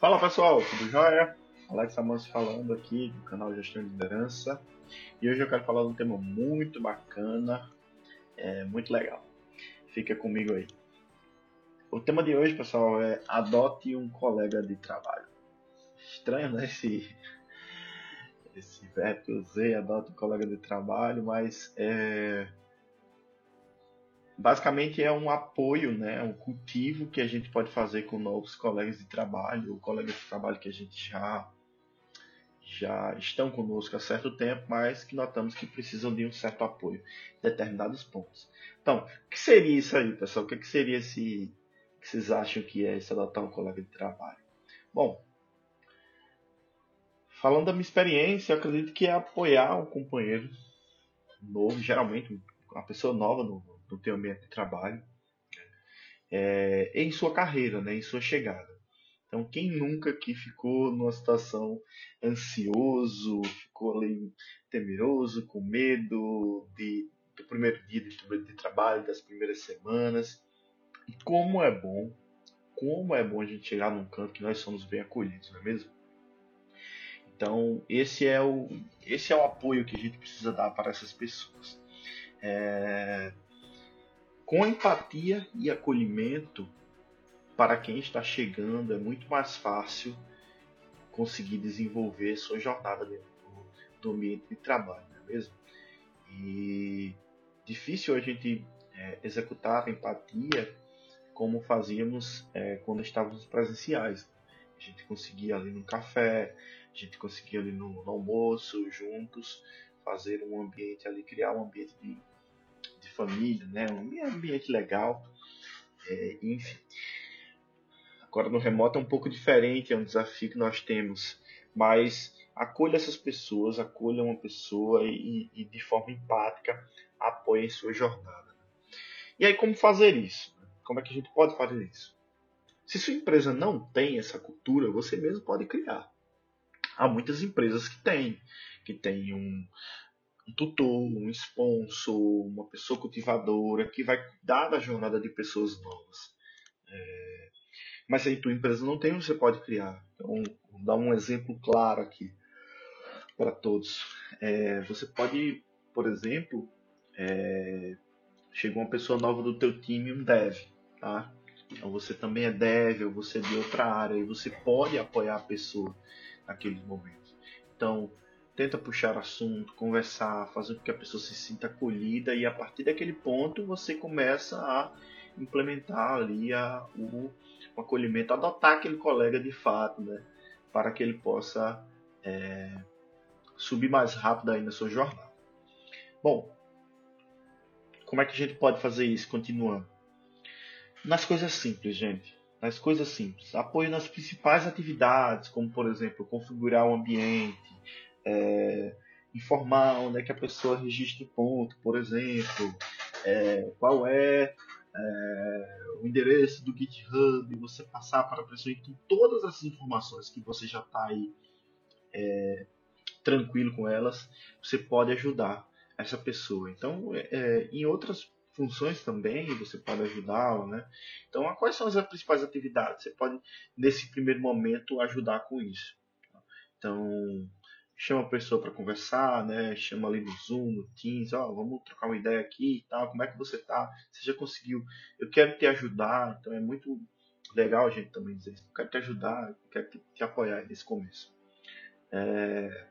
Fala pessoal, tudo jóia? Alex Amans falando aqui do canal Gestão de Liderança e hoje eu quero falar de um tema muito bacana, é, muito legal. Fica comigo aí. O tema de hoje, pessoal, é adote um colega de trabalho. Estranho, né? Esse, esse verbo que eu usei, adote um colega de trabalho, mas é, basicamente é um apoio, né, um cultivo que a gente pode fazer com novos colegas de trabalho, ou colegas de trabalho que a gente já já estão conosco há certo tempo, mas que notamos que precisam de um certo apoio em determinados pontos. Então, o que seria isso aí, pessoal? O que, seria esse que vocês acham que é esse adotar um colega de trabalho? Bom, falando da minha experiência, eu acredito que é apoiar um companheiro novo, geralmente uma pessoa nova no, no teu ambiente de trabalho, é, em sua carreira, né, em sua chegada. Então, quem nunca que ficou numa situação ansioso, ficou ali temeroso, com medo de, do primeiro dia de, de trabalho, das primeiras semanas. E como é bom, como é bom a gente chegar num canto que nós somos bem acolhidos, não é mesmo? Então, esse é o, esse é o apoio que a gente precisa dar para essas pessoas. É, com empatia e acolhimento para quem está chegando, é muito mais fácil conseguir desenvolver sua jornada dentro do, ambiente de trabalho, não é mesmo? E difícil a gente é, executar a empatia como fazíamos é, quando estávamos presenciais. A gente conseguia ali no café, a gente conseguia ali no, no almoço, juntos, fazer um ambiente ali, criar um ambiente de família, né? um ambiente legal, é, enfim. Agora no remoto é um pouco diferente, é um desafio que nós temos, mas acolha essas pessoas, acolha uma pessoa e, e de forma empática apoie em sua jornada. E aí como fazer isso? Como é que a gente pode fazer isso? Se sua empresa não tem essa cultura, você mesmo pode criar. Há muitas empresas que têm, que têm um, um tutor, um sponsor, uma pessoa cultivadora que vai cuidar da jornada de pessoas novas. É... Mas se a tua empresa não tem, você pode criar. Então, vou dar um exemplo claro aqui para todos. É... Você pode, por exemplo, é... chegou uma pessoa nova do teu time, um dev, tá? Então você também é dev, ou você é de outra área, e você pode apoiar a pessoa naqueles momentos. Então, tenta puxar assunto, conversar, fazer com que a pessoa se sinta acolhida e a partir daquele ponto você começa a implementar ali a, o, o acolhimento, adotar aquele colega de fato, né, para que ele possa é, subir mais rápido aí na sua jornada. Bom, como é que a gente pode fazer isso continuando? Nas coisas simples, gente. Nas coisas simples. Apoio nas principais atividades, como por exemplo, configurar o ambiente, é, informar onde é que a pessoa registra o ponto, por exemplo, é, qual é, é, o endereço do GitHub, você passar para a pessoa, então todas essas informações que você já está aí é, tranquilo com elas, você pode ajudar essa pessoa. Então, é, é, em outras funções também você pode ajudá-la, né? Então, quais são as principais atividades? Você pode, nesse primeiro momento, ajudar com isso. Então, chama a pessoa para conversar, né? Chama ali no Zoom, no Teams, ó, oh, vamos trocar uma ideia aqui e tal, como é que você tá? Você já conseguiu? Eu quero te ajudar, então é muito legal a gente também dizer isso. Eu quero te ajudar, quero te, te apoiar nesse começo. É...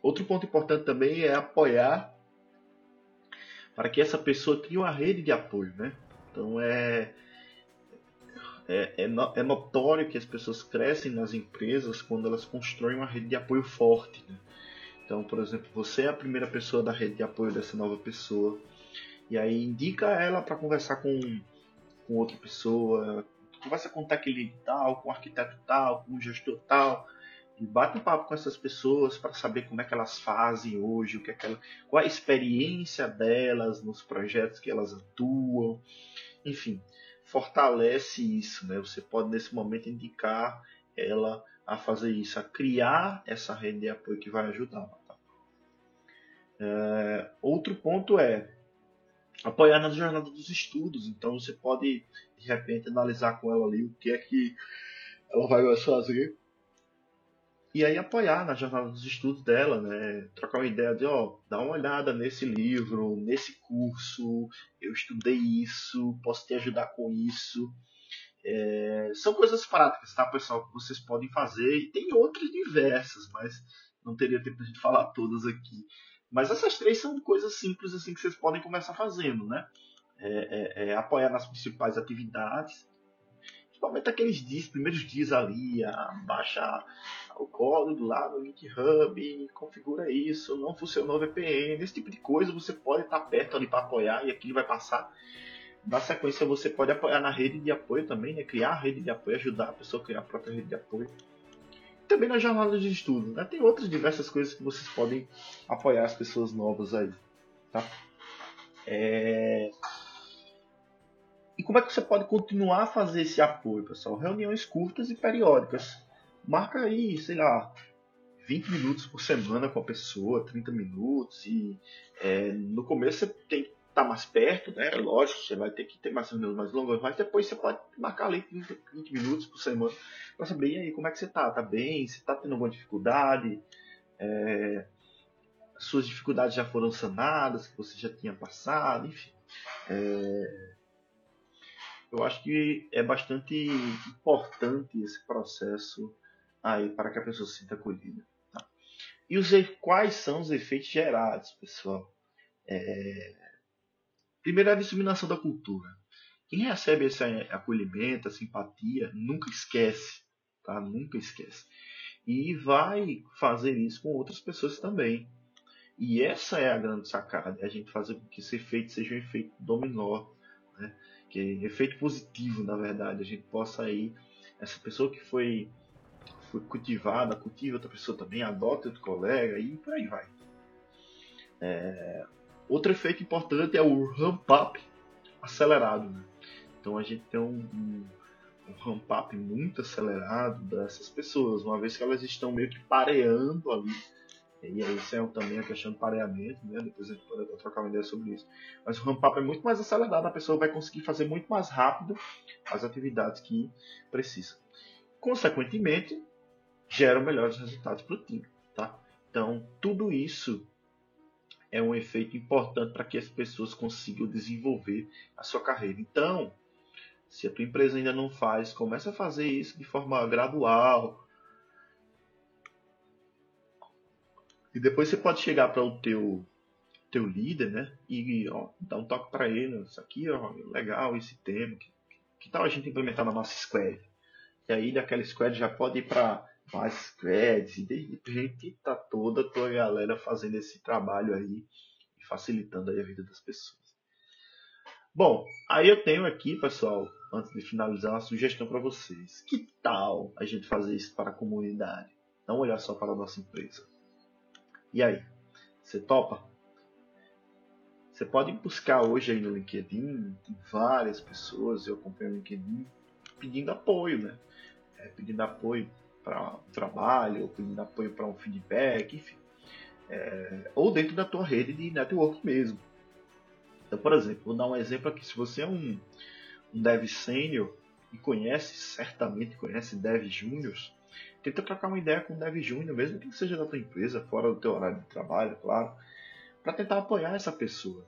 Outro ponto importante também é apoiar para que essa pessoa crie uma rede de apoio, né? Então é é, é, é, notório que as pessoas crescem nas empresas quando elas constroem uma rede de apoio forte. Né? Então, por exemplo, você é a primeira pessoa da rede de apoio dessa nova pessoa, e aí indica ela para conversar com, com outra pessoa, conversa com o lead tal, com o arquiteto tal, com o gestor tal, e bate um papo com essas pessoas para saber como é que elas fazem hoje, o que é que ela, qual a experiência delas nos projetos que elas atuam, enfim fortalece isso, né? Você pode nesse momento indicar ela a fazer isso, a criar essa rede de apoio que vai ajudar. É, outro ponto é apoiar na jornada dos estudos. Então você pode de repente analisar com ela ali o que é que ela vai fazer e aí apoiar na jornada dos estudos dela, né? Trocar uma ideia de, ó, dá uma olhada nesse livro, nesse curso, eu estudei isso, posso te ajudar com isso. É, são coisas práticas, tá, pessoal, que vocês podem fazer e tem outras diversas, mas não teria tempo de falar todas aqui. Mas essas três são coisas simples assim que vocês podem começar fazendo, né? É, é, é apoiar nas principais atividades, principalmente aqueles dias, primeiros dias ali, baixa o código lá no GitHub, configura isso, não funcionou o VPN, esse tipo de coisa você pode estar perto ali para apoiar e aquilo vai passar. Na sequência você pode apoiar na rede de apoio também, né? criar a rede de apoio, ajudar a pessoa a criar a própria rede de apoio. Também na jornada de estudo, né? Tem outras diversas coisas que vocês podem apoiar as pessoas novas aí, tá? É... Como é que você pode continuar a fazer esse apoio, pessoal? Reuniões curtas e periódicas. Marca aí, sei lá, 20 minutos por semana com a pessoa, 30 minutos. E é, no começo você tem que estar tá mais perto, né? Lógico, você vai ter que ter mais reuniões mais longas, mas depois você pode marcar ali 30, 20 minutos por semana para saber, e aí, como é que você tá? Tá bem? Você tá tendo alguma dificuldade? É, suas dificuldades já foram sanadas, que você já tinha passado, enfim. É, eu acho que é bastante importante esse processo aí para que a pessoa se sinta acolhida. Tá? E os, quais são os efeitos gerados, pessoal? É... Primeiro, a disseminação da cultura. Quem recebe esse acolhimento, a simpatia, nunca esquece, tá? Nunca esquece. E vai fazer isso com outras pessoas também. E essa é a grande sacada, é a gente fazer com que esse efeito seja um efeito dominó, né? Que é efeito positivo, na verdade, a gente possa aí, essa pessoa que foi, foi cultivada, cultive outra pessoa também, adote outro colega e por aí vai. É, outro efeito importante é o ramp-up acelerado. Né? Então a gente tem um, um, um ramp-up muito acelerado dessas pessoas, uma vez que elas estão meio que pareando ali e aí isso é também a questão do pareamento, né? Depois a gente pode trocar uma ideia sobre isso. Mas o ramp-up é muito mais acelerado, a pessoa vai conseguir fazer muito mais rápido as atividades que precisa. Consequentemente, geram melhores resultados para o time, tá? Então, tudo isso é um efeito importante para que as pessoas consigam desenvolver a sua carreira. Então, se a tua empresa ainda não faz, comece a fazer isso de forma gradual, E depois você pode chegar para o teu teu líder, né? E ó, dar um toque para ele, isso aqui, ó, legal esse tema, que, que tal a gente implementar na nossa squad? E aí daquela squad já pode ir para mais squads e de repente tá toda a tua galera fazendo esse trabalho aí e facilitando aí a vida das pessoas. Bom, aí eu tenho aqui, pessoal, antes de finalizar, uma sugestão para vocês. Que tal a gente fazer isso para a comunidade? Não olhar só para a nossa empresa. E aí? Você topa? Você pode buscar hoje aí no LinkedIn, tem várias pessoas, eu acompanho o LinkedIn, pedindo apoio, né? É, pedindo apoio para um trabalho, ou pedindo apoio para um feedback, enfim. É, ou dentro da tua rede de network mesmo. Então, por exemplo, vou dar um exemplo aqui. Se você é um, um dev sênior e conhece, certamente conhece dev júniors, Tenta trocar uma ideia com o Dev Júnior, mesmo que seja da tua empresa, fora do teu horário de trabalho, claro, para tentar apoiar essa pessoa,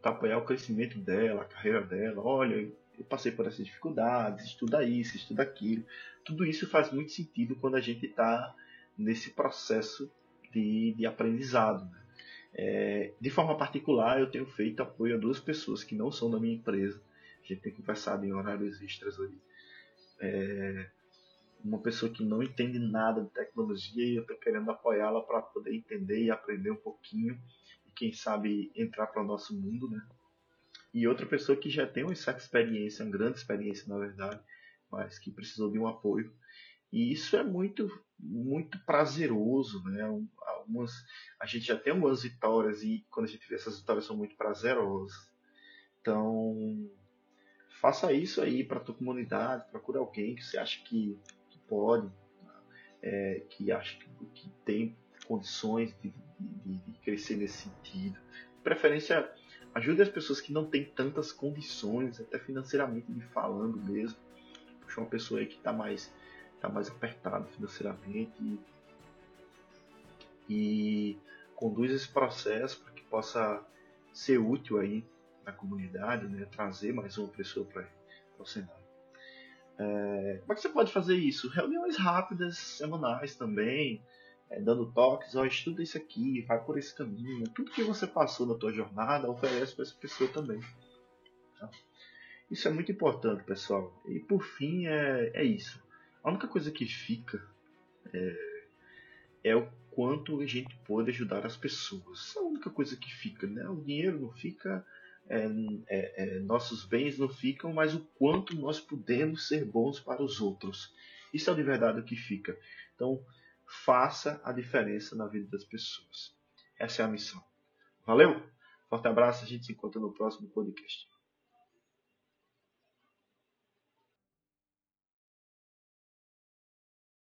para apoiar o crescimento dela, a carreira dela. Olha, eu passei por essas dificuldades, estuda isso, estuda aquilo. Tudo isso faz muito sentido quando a gente está nesse processo de, de aprendizado. Né? É, de forma particular, eu tenho feito apoio a duas pessoas que não são da minha empresa. A gente tem conversado em horários extras ali. É, uma pessoa que não entende nada de tecnologia e eu estou querendo apoiá-la para poder entender e aprender um pouquinho e quem sabe entrar para o nosso mundo, né? E outra pessoa que já tem uma certa experiência, uma grande experiência na verdade, mas que precisou de um apoio. E isso é muito muito prazeroso, né? Algumas, a gente já tem algumas vitórias e quando a gente vê essas vitórias são muito prazerosas. Então, faça isso aí para a tua comunidade, procure alguém que você acha que pode, é, que acha que, que, tem condições de, de, de, crescer nesse sentido. De preferência, ajude as pessoas que não têm tantas condições, até financeiramente falando mesmo. Puxa uma pessoa aí que está mais, tá mais apertada financeiramente e e conduz esse processo para que possa ser útil aí na comunidade, né? trazer mais uma pessoa para o cenário. É, como é que você pode fazer isso? Reuniões rápidas, semanais também, é, dando toques, ó, estuda isso aqui, vai por esse caminho. Tudo que você passou na tua jornada, oferece para essa pessoa também. Tá? Isso é muito importante, pessoal. E por fim, é, é isso. A única coisa que fica é, é o quanto a gente pode ajudar as pessoas. É a única coisa que fica, né? O dinheiro não fica, é, é, nossos bens não ficam, mas o quanto nós podemos ser bons para os outros. Isso é de verdade o que fica. Então, faça a diferença na vida das pessoas. Essa é a missão. Valeu? Forte abraço, a gente se encontra no próximo podcast.